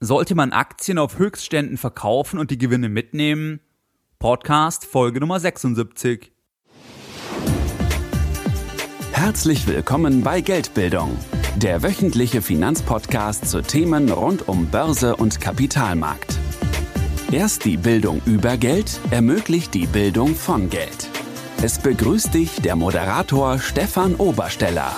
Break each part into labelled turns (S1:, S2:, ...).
S1: Sollte man Aktien auf Höchstständen verkaufen und die Gewinne mitnehmen? Podcast Folge Nummer 76.
S2: Herzlich willkommen bei Geldbildung, der wöchentliche Finanzpodcast zu Themen rund um Börse und Kapitalmarkt. Erst die Bildung über Geld ermöglicht die Bildung von Geld. Es begrüßt dich der Moderator Stefan Obersteller.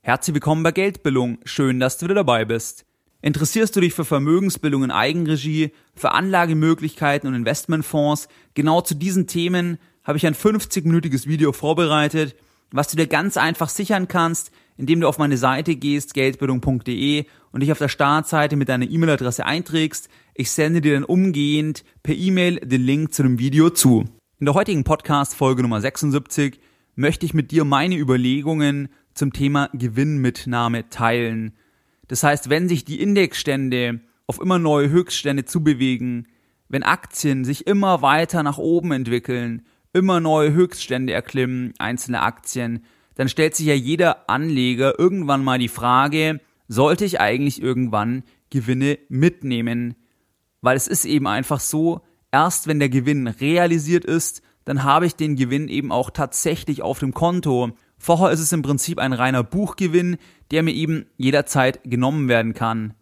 S1: Herzlich willkommen bei Geldbildung. Schön, dass du wieder dabei bist. Interessierst du dich für Vermögensbildung in Eigenregie, für Anlagemöglichkeiten und Investmentfonds? Genau zu diesen Themen habe ich ein 50-minütiges Video vorbereitet, was du dir ganz einfach sichern kannst, indem du auf meine Seite gehst, geldbildung.de und dich auf der Startseite mit deiner E-Mail-Adresse einträgst. Ich sende dir dann umgehend per E-Mail den Link zu dem Video zu. In der heutigen Podcast Folge Nummer 76 möchte ich mit dir meine Überlegungen zum Thema Gewinnmitnahme teilen. Das heißt, wenn sich die Indexstände auf immer neue Höchststände zubewegen, wenn Aktien sich immer weiter nach oben entwickeln, immer neue Höchststände erklimmen, einzelne Aktien, dann stellt sich ja jeder Anleger irgendwann mal die Frage, sollte ich eigentlich irgendwann Gewinne mitnehmen? Weil es ist eben einfach so, erst wenn der Gewinn realisiert ist, dann habe ich den Gewinn eben auch tatsächlich auf dem Konto. Vorher ist es im Prinzip ein reiner Buchgewinn, der mir eben jederzeit genommen werden kann.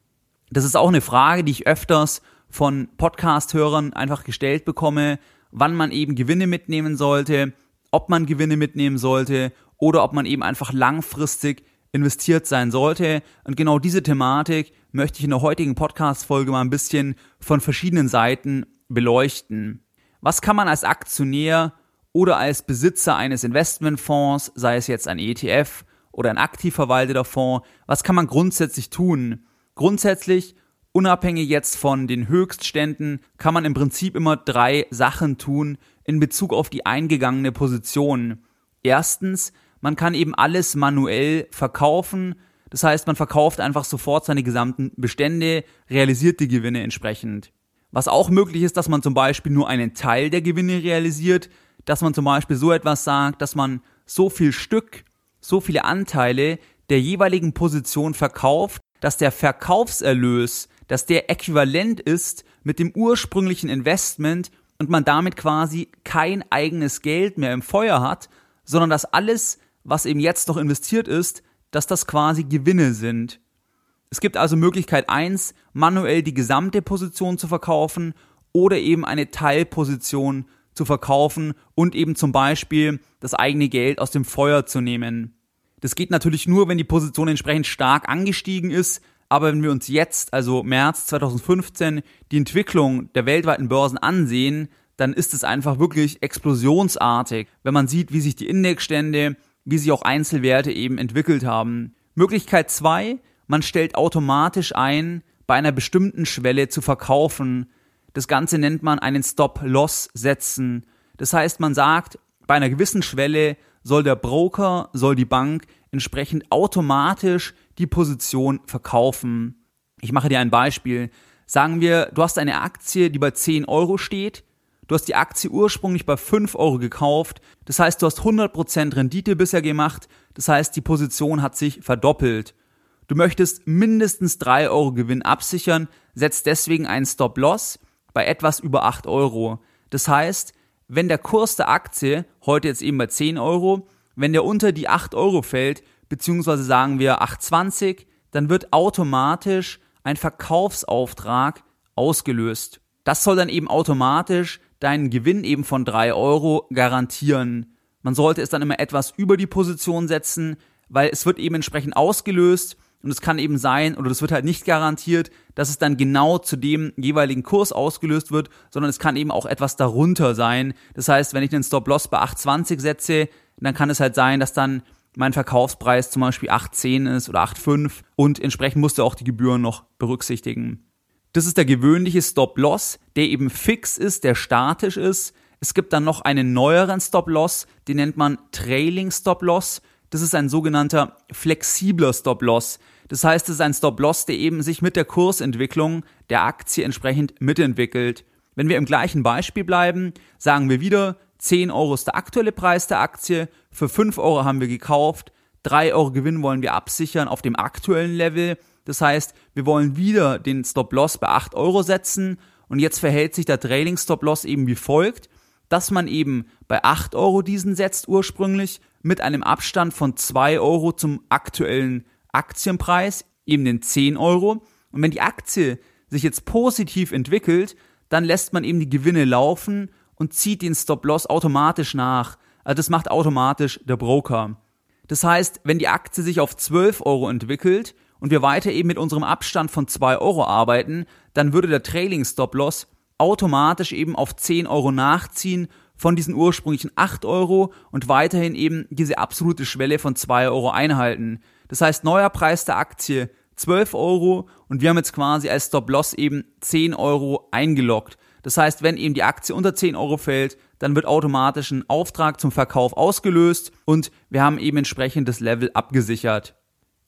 S1: Das ist auch eine Frage, die ich öfters von Podcast-Hörern einfach gestellt bekomme, wann man eben Gewinne mitnehmen sollte, ob man Gewinne mitnehmen sollte oder ob man eben einfach langfristig investiert sein sollte. Und genau diese Thematik möchte ich in der heutigen Podcast-Folge mal ein bisschen von verschiedenen Seiten beleuchten. Was kann man als Aktionär oder als Besitzer eines Investmentfonds, sei es jetzt ein ETF oder ein aktiv verwalteter Fonds, was kann man grundsätzlich tun? Grundsätzlich, unabhängig jetzt von den Höchstständen, kann man im Prinzip immer drei Sachen tun in Bezug auf die eingegangene Position. Erstens, man kann eben alles manuell verkaufen. Das heißt, man verkauft einfach sofort seine gesamten Bestände, realisiert die Gewinne entsprechend. Was auch möglich ist, dass man zum Beispiel nur einen Teil der Gewinne realisiert, dass man zum Beispiel so etwas sagt, dass man so viel Stück so viele Anteile der jeweiligen Position verkauft, dass der Verkaufserlös, dass der äquivalent ist mit dem ursprünglichen Investment und man damit quasi kein eigenes Geld mehr im Feuer hat, sondern dass alles, was eben jetzt noch investiert ist, dass das quasi Gewinne sind. Es gibt also Möglichkeit eins, manuell die gesamte Position zu verkaufen oder eben eine Teilposition zu verkaufen und eben zum Beispiel das eigene Geld aus dem Feuer zu nehmen. Das geht natürlich nur, wenn die Position entsprechend stark angestiegen ist, aber wenn wir uns jetzt, also März 2015, die Entwicklung der weltweiten Börsen ansehen, dann ist es einfach wirklich explosionsartig, wenn man sieht, wie sich die Indexstände, wie sich auch Einzelwerte eben entwickelt haben. Möglichkeit zwei: man stellt automatisch ein, bei einer bestimmten Schwelle zu verkaufen. Das Ganze nennt man einen Stop-Loss setzen. Das heißt, man sagt, bei einer gewissen Schwelle soll der Broker, soll die Bank entsprechend automatisch die Position verkaufen. Ich mache dir ein Beispiel. Sagen wir, du hast eine Aktie, die bei 10 Euro steht. Du hast die Aktie ursprünglich bei 5 Euro gekauft. Das heißt, du hast 100% Rendite bisher gemacht. Das heißt, die Position hat sich verdoppelt. Du möchtest mindestens 3 Euro Gewinn absichern, setzt deswegen einen Stop-Loss bei etwas über 8 Euro. Das heißt, wenn der Kurs der Aktie heute jetzt eben bei 10 Euro, wenn der unter die 8 Euro fällt, beziehungsweise sagen wir 8,20, dann wird automatisch ein Verkaufsauftrag ausgelöst. Das soll dann eben automatisch deinen Gewinn eben von 3 Euro garantieren. Man sollte es dann immer etwas über die Position setzen, weil es wird eben entsprechend ausgelöst und es kann eben sein, oder es wird halt nicht garantiert, dass es dann genau zu dem jeweiligen Kurs ausgelöst wird, sondern es kann eben auch etwas darunter sein. Das heißt, wenn ich den Stop-Loss bei 8,20 setze, dann kann es halt sein, dass dann mein Verkaufspreis zum Beispiel 8,10 ist oder 8,5 und entsprechend musst du auch die Gebühren noch berücksichtigen. Das ist der gewöhnliche Stop-Loss, der eben fix ist, der statisch ist. Es gibt dann noch einen neueren Stop-Loss, den nennt man Trailing Stop-Loss. Das ist ein sogenannter flexibler Stop-Loss. Das heißt, es ist ein Stop-Loss, der eben sich mit der Kursentwicklung der Aktie entsprechend mitentwickelt. Wenn wir im gleichen Beispiel bleiben, sagen wir wieder, 10 Euro ist der aktuelle Preis der Aktie, für 5 Euro haben wir gekauft, 3 Euro Gewinn wollen wir absichern auf dem aktuellen Level. Das heißt, wir wollen wieder den Stop-Loss bei 8 Euro setzen und jetzt verhält sich der Trailing Stop-Loss eben wie folgt, dass man eben bei 8 Euro diesen setzt ursprünglich mit einem Abstand von 2 Euro zum aktuellen Aktienpreis, eben den 10 Euro. Und wenn die Aktie sich jetzt positiv entwickelt, dann lässt man eben die Gewinne laufen und zieht den Stop-Loss automatisch nach. Also das macht automatisch der Broker. Das heißt, wenn die Aktie sich auf 12 Euro entwickelt und wir weiter eben mit unserem Abstand von 2 Euro arbeiten, dann würde der Trailing Stop Loss automatisch eben auf 10 Euro nachziehen von diesen ursprünglichen 8 Euro und weiterhin eben diese absolute Schwelle von 2 Euro einhalten. Das heißt, neuer Preis der Aktie 12 Euro und wir haben jetzt quasi als Stop Loss eben 10 Euro eingeloggt. Das heißt, wenn eben die Aktie unter 10 Euro fällt, dann wird automatisch ein Auftrag zum Verkauf ausgelöst und wir haben eben entsprechend das Level abgesichert.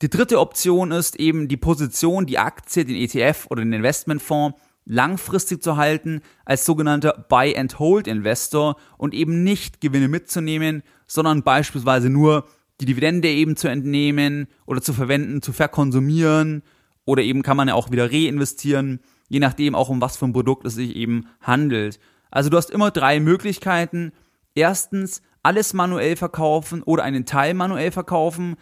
S1: Die dritte Option ist eben die Position, die Aktie, den ETF oder den Investmentfonds langfristig zu halten als sogenannter Buy-and-Hold-Investor und eben nicht Gewinne mitzunehmen, sondern beispielsweise nur die Dividende eben zu entnehmen oder zu verwenden, zu verkonsumieren oder eben kann man ja auch wieder reinvestieren, je nachdem auch um was für ein Produkt es sich eben handelt. Also du hast immer drei Möglichkeiten. Erstens, alles manuell verkaufen oder einen Teil manuell verkaufen.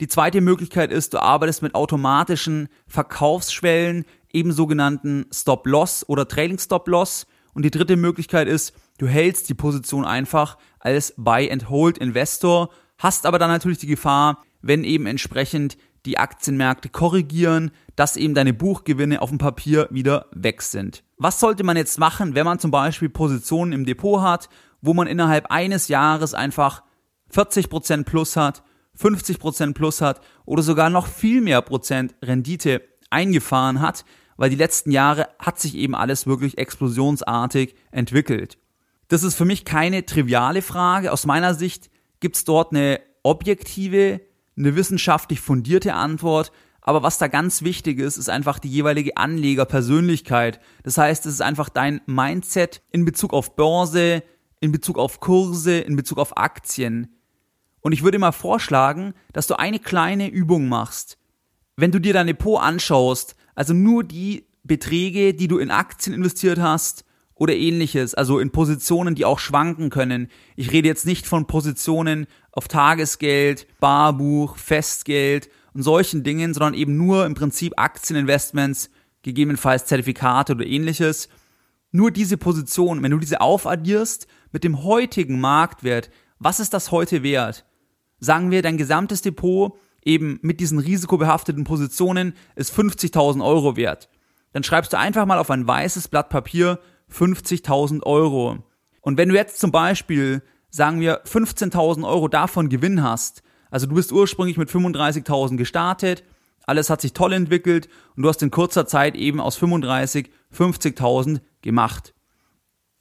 S1: Die zweite Möglichkeit ist, du arbeitest mit automatischen Verkaufsschwellen, eben sogenannten Stop-Loss oder Trailing-Stop-Loss. Und die dritte Möglichkeit ist, du hältst die Position einfach als Buy-and-Hold-Investor, hast aber dann natürlich die Gefahr, wenn eben entsprechend die Aktienmärkte korrigieren, dass eben deine Buchgewinne auf dem Papier wieder weg sind. Was sollte man jetzt machen, wenn man zum Beispiel Positionen im Depot hat, wo man innerhalb eines Jahres einfach 40% plus hat, 50% plus hat oder sogar noch viel mehr Prozent Rendite eingefahren hat, weil die letzten Jahre hat sich eben alles wirklich explosionsartig entwickelt. Das ist für mich keine triviale Frage. Aus meiner Sicht gibt es dort eine objektive, eine wissenschaftlich fundierte Antwort. Aber was da ganz wichtig ist, ist einfach die jeweilige Anlegerpersönlichkeit. Das heißt, es ist einfach dein Mindset in Bezug auf Börse, in Bezug auf Kurse, in Bezug auf Aktien. Und ich würde mal vorschlagen, dass du eine kleine Übung machst. Wenn du dir dein Depot anschaust, also nur die Beträge, die du in Aktien investiert hast oder ähnliches, also in Positionen, die auch schwanken können. Ich rede jetzt nicht von Positionen auf Tagesgeld, Barbuch, Festgeld und solchen Dingen, sondern eben nur im Prinzip Aktieninvestments, gegebenenfalls Zertifikate oder ähnliches. Nur diese Position, wenn du diese aufaddierst mit dem heutigen Marktwert, was ist das heute wert? Sagen wir, dein gesamtes Depot eben mit diesen risikobehafteten Positionen ist 50.000 Euro wert. Dann schreibst du einfach mal auf ein weißes Blatt Papier 50.000 Euro. Und wenn du jetzt zum Beispiel, sagen wir, 15.000 Euro davon Gewinn hast, also du bist ursprünglich mit 35.000 gestartet, alles hat sich toll entwickelt und du hast in kurzer Zeit eben aus 35 50.000 gemacht.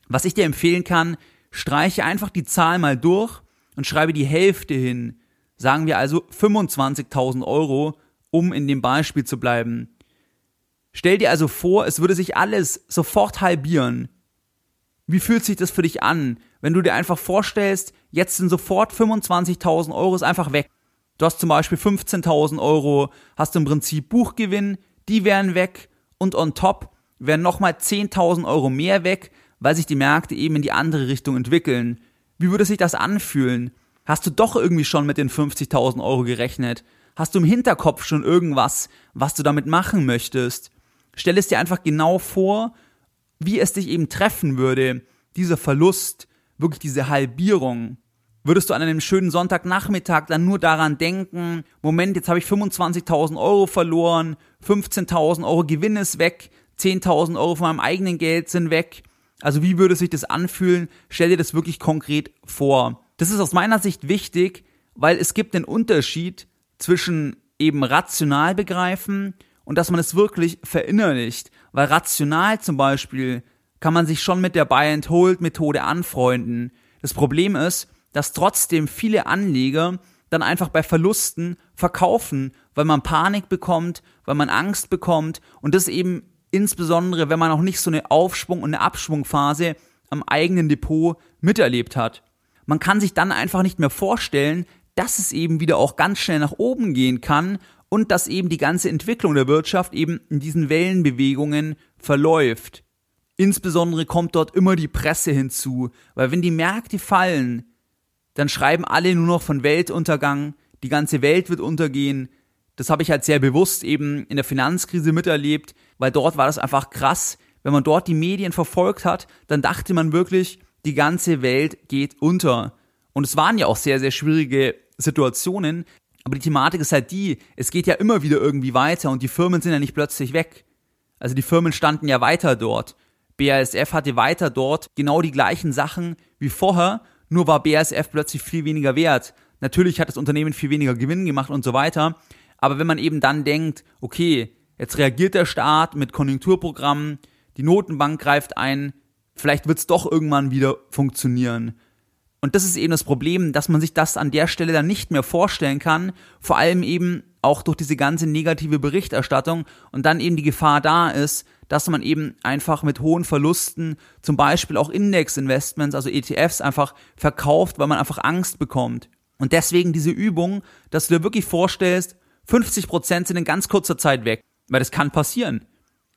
S1: Was ich dir empfehlen kann, streiche einfach die Zahl mal durch und schreibe die Hälfte hin. Sagen wir also 25.000 Euro, um in dem Beispiel zu bleiben. Stell dir also vor, es würde sich alles sofort halbieren. Wie fühlt sich das für dich an, wenn du dir einfach vorstellst, jetzt sind sofort 25.000 Euro ist einfach weg. Du hast zum Beispiel 15.000 Euro, hast im Prinzip Buchgewinn, die wären weg und on top wären nochmal 10.000 Euro mehr weg, weil sich die Märkte eben in die andere Richtung entwickeln. Wie würde sich das anfühlen? Hast du doch irgendwie schon mit den 50.000 Euro gerechnet? Hast du im Hinterkopf schon irgendwas, was du damit machen möchtest? Stell es dir einfach genau vor, wie es dich eben treffen würde, dieser Verlust, wirklich diese Halbierung. Würdest du an einem schönen Sonntagnachmittag dann nur daran denken, Moment, jetzt habe ich 25.000 Euro verloren, 15.000 Euro Gewinn ist weg, 10.000 Euro von meinem eigenen Geld sind weg. Also wie würde sich das anfühlen? Stell dir das wirklich konkret vor. Das ist aus meiner Sicht wichtig, weil es gibt einen Unterschied zwischen eben rational begreifen und dass man es wirklich verinnerlicht. Weil rational zum Beispiel kann man sich schon mit der Buy-and-Hold-Methode anfreunden. Das Problem ist, dass trotzdem viele Anleger dann einfach bei Verlusten verkaufen, weil man Panik bekommt, weil man Angst bekommt und das eben insbesondere, wenn man auch nicht so eine Aufschwung- und eine Abschwungphase am eigenen Depot miterlebt hat. Man kann sich dann einfach nicht mehr vorstellen, dass es eben wieder auch ganz schnell nach oben gehen kann und dass eben die ganze Entwicklung der Wirtschaft eben in diesen Wellenbewegungen verläuft. Insbesondere kommt dort immer die Presse hinzu, weil wenn die Märkte fallen, dann schreiben alle nur noch von Weltuntergang, die ganze Welt wird untergehen. Das habe ich halt sehr bewusst eben in der Finanzkrise miterlebt, weil dort war das einfach krass. Wenn man dort die Medien verfolgt hat, dann dachte man wirklich, die ganze Welt geht unter. Und es waren ja auch sehr, sehr schwierige Situationen. Aber die Thematik ist halt die, es geht ja immer wieder irgendwie weiter und die Firmen sind ja nicht plötzlich weg. Also die Firmen standen ja weiter dort. BASF hatte weiter dort genau die gleichen Sachen wie vorher, nur war BASF plötzlich viel weniger wert. Natürlich hat das Unternehmen viel weniger Gewinn gemacht und so weiter. Aber wenn man eben dann denkt, okay, jetzt reagiert der Staat mit Konjunkturprogrammen, die Notenbank greift ein, vielleicht wird es doch irgendwann wieder funktionieren. Und das ist eben das Problem, dass man sich das an der Stelle dann nicht mehr vorstellen kann, vor allem eben auch durch diese ganze negative Berichterstattung und dann eben die Gefahr da ist, dass man eben einfach mit hohen Verlusten zum Beispiel auch Index-Investments, also ETFs einfach verkauft, weil man einfach Angst bekommt. Und deswegen diese Übung, dass du dir wirklich vorstellst, 50% sind in ganz kurzer Zeit weg, weil das kann passieren.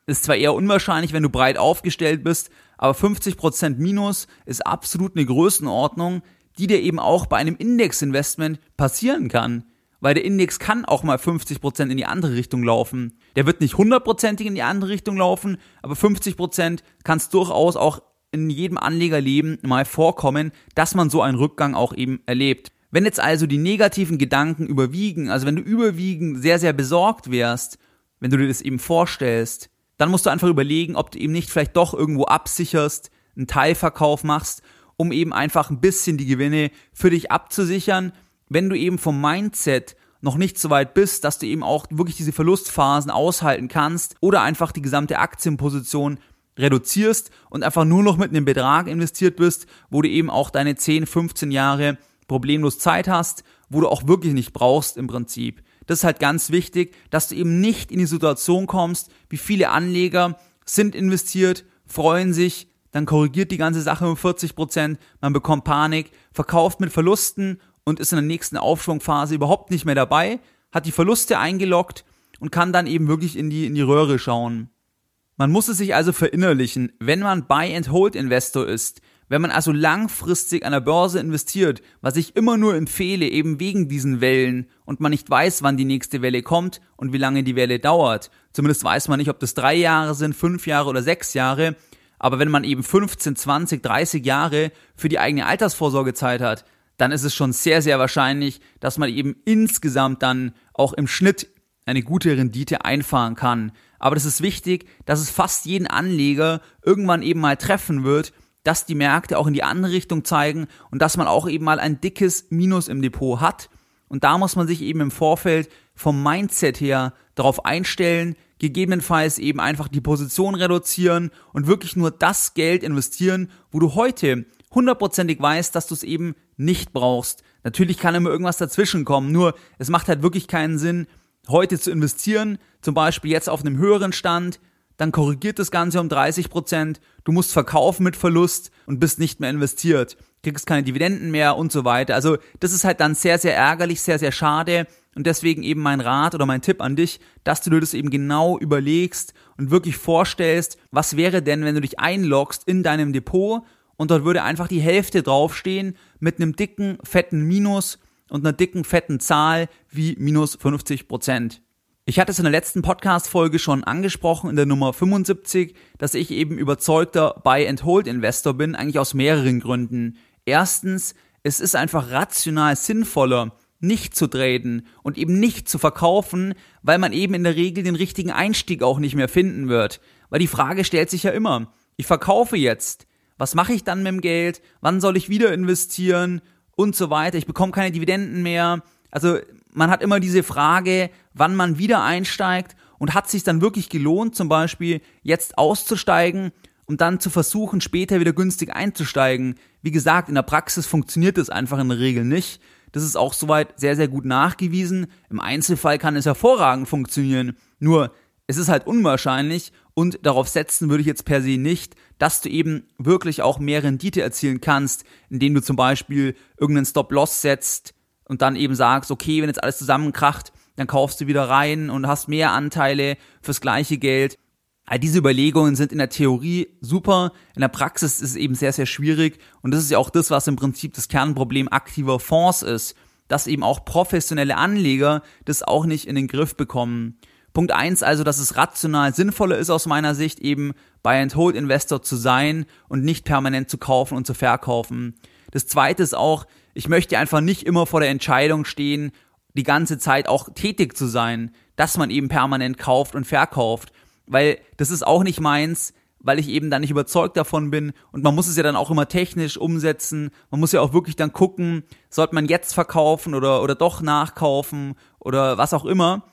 S1: Ist zwar eher unwahrscheinlich, wenn du breit aufgestellt bist, aber 50% Minus ist absolut eine Größenordnung, die dir eben auch bei einem Indexinvestment passieren kann. Weil der Index kann auch mal 50% in die andere Richtung laufen. Der wird nicht hundertprozentig in die andere Richtung laufen, aber 50% kann es durchaus auch in jedem Anlegerleben mal vorkommen, dass man so einen Rückgang auch eben erlebt. Wenn jetzt also die negativen Gedanken überwiegen, also wenn du überwiegend sehr, sehr besorgt wärst, wenn du dir das eben vorstellst, dann musst du einfach überlegen, ob du eben nicht vielleicht doch irgendwo absicherst, einen Teilverkauf machst, um eben einfach ein bisschen die Gewinne für dich abzusichern, wenn du eben vom Mindset noch nicht so weit bist, dass du eben auch wirklich diese Verlustphasen aushalten kannst oder einfach die gesamte Aktienposition reduzierst und einfach nur noch mit einem Betrag investiert bist, wo du eben auch deine 10, 15 Jahre problemlos Zeit hast, wo du auch wirklich nicht brauchst im Prinzip. Das ist halt ganz wichtig, dass du eben nicht in die Situation kommst, wie viele Anleger sind investiert, freuen sich, dann korrigiert die ganze Sache um 40 Prozent, man bekommt Panik, verkauft mit Verlusten und ist in der nächsten Aufschwungphase überhaupt nicht mehr dabei, hat die Verluste eingeloggt und kann dann eben wirklich in die, in die Röhre schauen. Man muss es sich also verinnerlichen, wenn man Buy-and-Hold-Investor ist, wenn man also langfristig an der Börse investiert, was ich immer nur empfehle, eben wegen diesen Wellen und man nicht weiß, wann die nächste Welle kommt und wie lange die Welle dauert. Zumindest weiß man nicht, ob das drei Jahre sind, fünf Jahre oder sechs Jahre. Aber wenn man eben 15, 20, 30 Jahre für die eigene Altersvorsorge Zeit hat, dann ist es schon sehr, sehr wahrscheinlich, dass man eben insgesamt dann auch im Schnitt eine gute Rendite einfahren kann. Aber das ist wichtig, dass es fast jeden Anleger irgendwann eben mal treffen wird, dass die Märkte auch in die andere Richtung zeigen und dass man auch eben mal ein dickes Minus im Depot hat. Und da muss man sich eben im Vorfeld vom Mindset her darauf einstellen, gegebenenfalls eben einfach die Position reduzieren und wirklich nur das Geld investieren, wo du heute hundertprozentig weißt, dass du es eben nicht brauchst. Natürlich kann immer irgendwas dazwischen kommen, nur es macht halt wirklich keinen Sinn, heute zu investieren, zum Beispiel jetzt auf einem höheren Stand, dann korrigiert das Ganze um 30 Prozent, du musst verkaufen mit Verlust und bist nicht mehr investiert, kriegst keine Dividenden mehr und so weiter. Also das ist halt dann sehr, sehr ärgerlich, sehr, sehr schade und deswegen eben mein Rat oder mein Tipp an dich, dass du dir das eben genau überlegst und wirklich vorstellst, was wäre denn, wenn du dich einloggst in deinem Depot und dort würde einfach die Hälfte draufstehen mit einem dicken, fetten Minus und einer dicken, fetten Zahl wie minus 50 Prozent. Ich hatte es in der letzten Podcast-Folge schon angesprochen, in der Nummer 75, dass ich eben überzeugter Buy-and-Hold-Investor bin, eigentlich aus mehreren Gründen. Erstens, es ist einfach rational sinnvoller, nicht zu traden und eben nicht zu verkaufen, weil man eben in der Regel den richtigen Einstieg auch nicht mehr finden wird. Weil die Frage stellt sich ja immer, ich verkaufe jetzt, was mache ich dann mit dem Geld, wann soll ich wieder investieren und so weiter, ich bekomme keine Dividenden mehr. Also man hat immer diese Frage, wann man wieder einsteigt und hat sich dann wirklich gelohnt, zum Beispiel jetzt auszusteigen und dann zu versuchen, später wieder günstig einzusteigen. Wie gesagt, in der Praxis funktioniert das einfach in der Regel nicht. Das ist auch soweit sehr, sehr gut nachgewiesen. Im Einzelfall kann es hervorragend funktionieren. Nur, es ist halt unwahrscheinlich und darauf setzen würde ich jetzt per se nicht, dass du eben wirklich auch mehr Rendite erzielen kannst, indem du zum Beispiel irgendeinen Stop-Loss setzt und dann eben sagst, okay, wenn jetzt alles zusammenkracht, dann kaufst du wieder rein und hast mehr Anteile fürs gleiche Geld. All diese Überlegungen sind in der Theorie super, in der Praxis ist es eben sehr, sehr schwierig und das ist ja auch das, was im Prinzip das Kernproblem aktiver Fonds ist, dass eben auch professionelle Anleger das auch nicht in den Griff bekommen. Punkt eins also, dass es rational sinnvoller ist aus meiner Sicht eben Buy-and-Hold-Investor zu sein und nicht permanent zu kaufen und zu verkaufen. Das zweite ist auch, ich möchte einfach nicht immer vor der Entscheidung stehen, die ganze Zeit auch tätig zu sein, dass man eben permanent kauft und verkauft, weil das ist auch nicht meins, weil ich eben dann nicht überzeugt davon bin und man muss es ja dann auch immer technisch umsetzen. Man muss ja auch wirklich dann gucken, sollte man jetzt verkaufen oder oder doch nachkaufen oder was auch immer.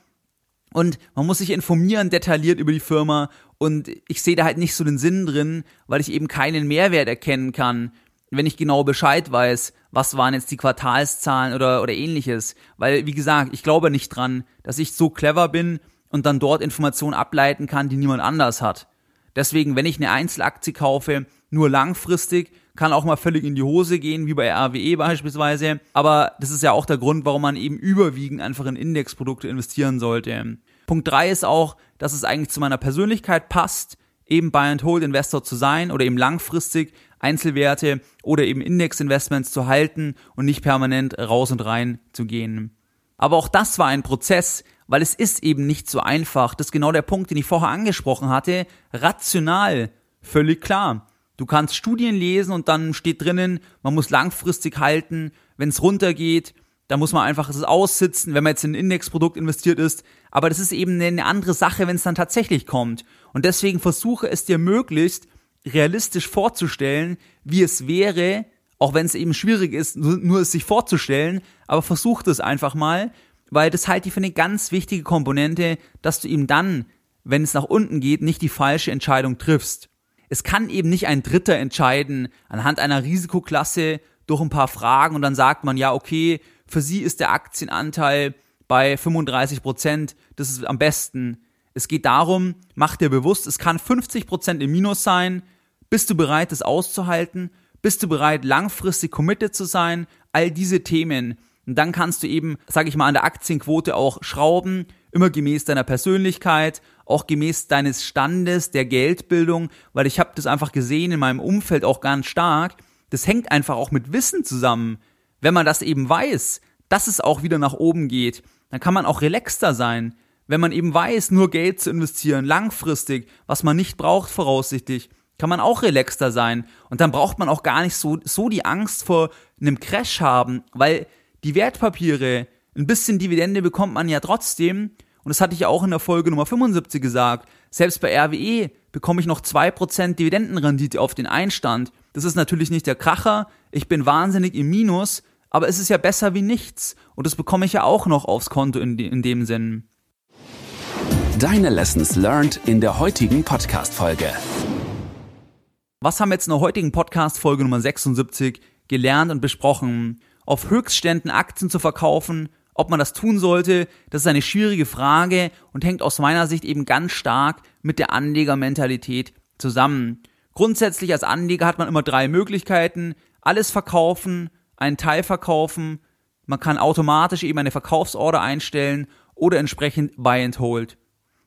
S1: Und man muss sich informieren detailliert über die Firma und ich sehe da halt nicht so den Sinn drin, weil ich eben keinen Mehrwert erkennen kann, wenn ich genau Bescheid weiß, was waren jetzt die Quartalszahlen oder, oder ähnliches. Weil, wie gesagt, ich glaube nicht dran, dass ich so clever bin und dann dort Informationen ableiten kann, die niemand anders hat. Deswegen, wenn ich eine Einzelaktie kaufe, nur langfristig, kann auch mal völlig in die Hose gehen, wie bei RWE beispielsweise. Aber das ist ja auch der Grund, warum man eben überwiegend einfach in Indexprodukte investieren sollte. Punkt drei ist auch, dass es eigentlich zu meiner Persönlichkeit passt, eben Buy-and-Hold-Investor zu sein oder eben langfristig Einzelwerte oder eben Indexinvestments zu halten und nicht permanent raus und rein zu gehen. Aber auch das war ein Prozess, weil es ist eben nicht so einfach. Das ist genau der Punkt, den ich vorher angesprochen hatte. Rational, völlig klar. Du kannst Studien lesen und dann steht drinnen, man muss langfristig halten. Wenn es runtergeht, dann muss man einfach es aussitzen, wenn man jetzt in ein Indexprodukt investiert ist. Aber das ist eben eine andere Sache, wenn es dann tatsächlich kommt. Und deswegen versuche es dir möglichst realistisch vorzustellen, wie es wäre, auch wenn es eben schwierig ist, nur, es sich vorzustellen, aber versucht es einfach mal, weil das halte ich für eine ganz wichtige Komponente, dass du eben dann, wenn es nach unten geht, nicht die falsche Entscheidung triffst. Es kann eben nicht ein Dritter entscheiden anhand einer Risikoklasse durch ein paar Fragen und dann sagt man, ja, okay, für sie ist der Aktienanteil bei 35 Prozent, das ist am besten. Es geht darum, mach dir bewusst, es kann 50 Prozent im Minus sein, bist du bereit, das auszuhalten? Bist du bereit, langfristig committed zu sein? All diese Themen. Und dann kannst du eben, sag ich mal, an der Aktienquote auch schrauben, immer gemäß deiner Persönlichkeit, auch gemäß deines Standes, der Geldbildung, weil ich habe das einfach gesehen in meinem Umfeld auch ganz stark. Das hängt einfach auch mit Wissen zusammen. Wenn man das eben weiß, dass es auch wieder nach oben geht, dann kann man auch relaxter sein. Wenn man eben weiß, nur Geld zu investieren, langfristig, was man nicht braucht voraussichtlich, kann man auch relaxter sein. Und dann braucht man auch gar nicht so, so die Angst vor einem Crash haben, weil die Wertpapiere, ein bisschen Dividende bekommt man ja trotzdem. Und das hatte ich ja auch in der Folge Nummer 75 gesagt. Selbst bei RWE bekomme ich noch 2% Dividendenrendite auf den Einstand. Das ist natürlich nicht der Kracher. Ich bin wahnsinnig im Minus. Aber es ist ja besser wie nichts. Und das bekomme ich ja auch noch aufs Konto in, de in dem Sinn.
S2: Deine Lessons learned in der heutigen Podcast-Folge.
S1: Was haben wir jetzt in der heutigen Podcast-Folge Nummer 76 gelernt und besprochen? Auf Höchstständen Aktien zu verkaufen, ob man das tun sollte, das ist eine schwierige Frage und hängt aus meiner Sicht eben ganz stark mit der Anlegermentalität zusammen. Grundsätzlich als Anleger hat man immer drei Möglichkeiten. Alles verkaufen, einen Teil verkaufen, man kann automatisch eben eine Verkaufsorder einstellen oder entsprechend Buy and Hold.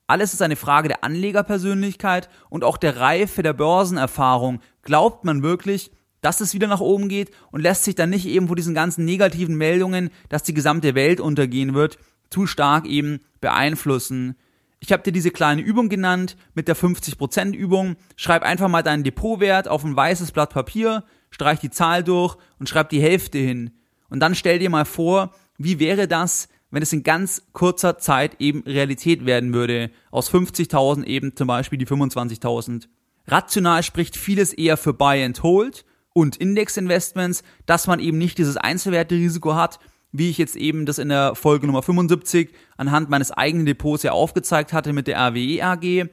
S1: Alles ist eine Frage der Anlegerpersönlichkeit und auch der Reife der Börsenerfahrung. Glaubt man wirklich, dass es wieder nach oben geht und lässt sich dann nicht eben vor diesen ganzen negativen Meldungen, dass die gesamte Welt untergehen wird, zu stark eben beeinflussen. Ich habe dir diese kleine Übung genannt mit der 50% Übung. Schreib einfach mal deinen Depotwert auf ein weißes Blatt Papier, streich die Zahl durch und schreib die Hälfte hin. Und dann stell dir mal vor, wie wäre das, wenn es in ganz kurzer Zeit eben Realität werden würde. Aus 50.000 eben zum Beispiel die 25.000. Rational spricht vieles eher für Buy and Hold und Index-Investments, dass man eben nicht dieses Einzelwerterisiko hat, wie ich jetzt eben das in der Folge Nummer 75 anhand meines eigenen Depots ja aufgezeigt hatte mit der RWE AG.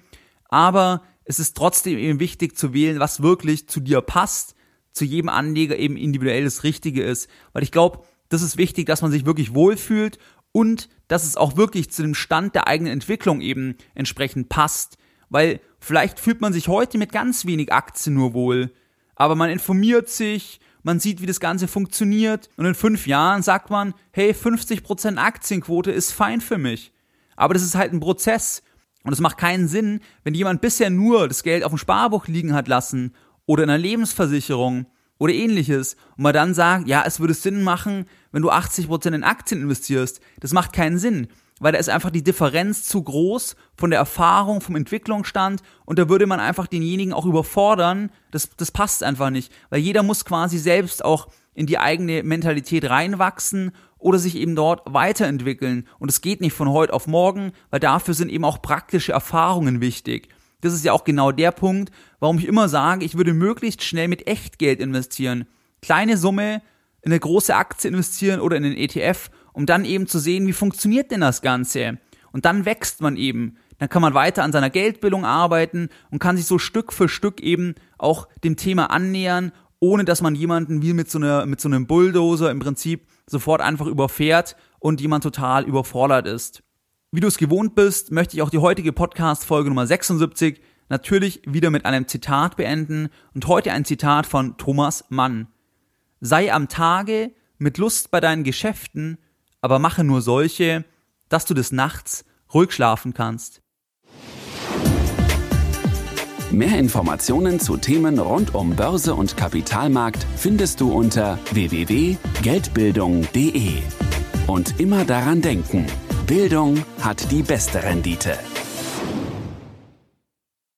S1: Aber es ist trotzdem eben wichtig zu wählen, was wirklich zu dir passt, zu jedem Anleger eben individuell das Richtige ist. Weil ich glaube, das ist wichtig, dass man sich wirklich wohlfühlt und dass es auch wirklich zu dem Stand der eigenen Entwicklung eben entsprechend passt. Weil vielleicht fühlt man sich heute mit ganz wenig Aktien nur wohl, aber man informiert sich, man sieht, wie das Ganze funktioniert und in fünf Jahren sagt man, hey, 50% Aktienquote ist fein für mich. Aber das ist halt ein Prozess und es macht keinen Sinn, wenn jemand bisher nur das Geld auf dem Sparbuch liegen hat lassen oder in einer Lebensversicherung oder ähnliches und man dann sagt, ja, es würde Sinn machen, wenn du 80% in Aktien investierst. Das macht keinen Sinn weil da ist einfach die Differenz zu groß von der Erfahrung, vom Entwicklungsstand und da würde man einfach denjenigen auch überfordern. Das, das passt einfach nicht, weil jeder muss quasi selbst auch in die eigene Mentalität reinwachsen oder sich eben dort weiterentwickeln. Und es geht nicht von heute auf morgen, weil dafür sind eben auch praktische Erfahrungen wichtig. Das ist ja auch genau der Punkt, warum ich immer sage, ich würde möglichst schnell mit Echtgeld investieren. Kleine Summe in eine große Aktie investieren oder in den ETF um dann eben zu sehen, wie funktioniert denn das Ganze. Und dann wächst man eben. Dann kann man weiter an seiner Geldbildung arbeiten und kann sich so Stück für Stück eben auch dem Thema annähern, ohne dass man jemanden wie mit so, einer, mit so einem Bulldozer im Prinzip sofort einfach überfährt und jemand total überfordert ist. Wie du es gewohnt bist, möchte ich auch die heutige Podcast-Folge Nummer 76 natürlich wieder mit einem Zitat beenden und heute ein Zitat von Thomas Mann. Sei am Tage mit Lust bei deinen Geschäften aber mache nur solche, dass du des Nachts ruhig schlafen kannst.
S2: Mehr Informationen zu Themen rund um Börse und Kapitalmarkt findest du unter www.geldbildung.de. Und immer daran denken, Bildung hat die beste Rendite.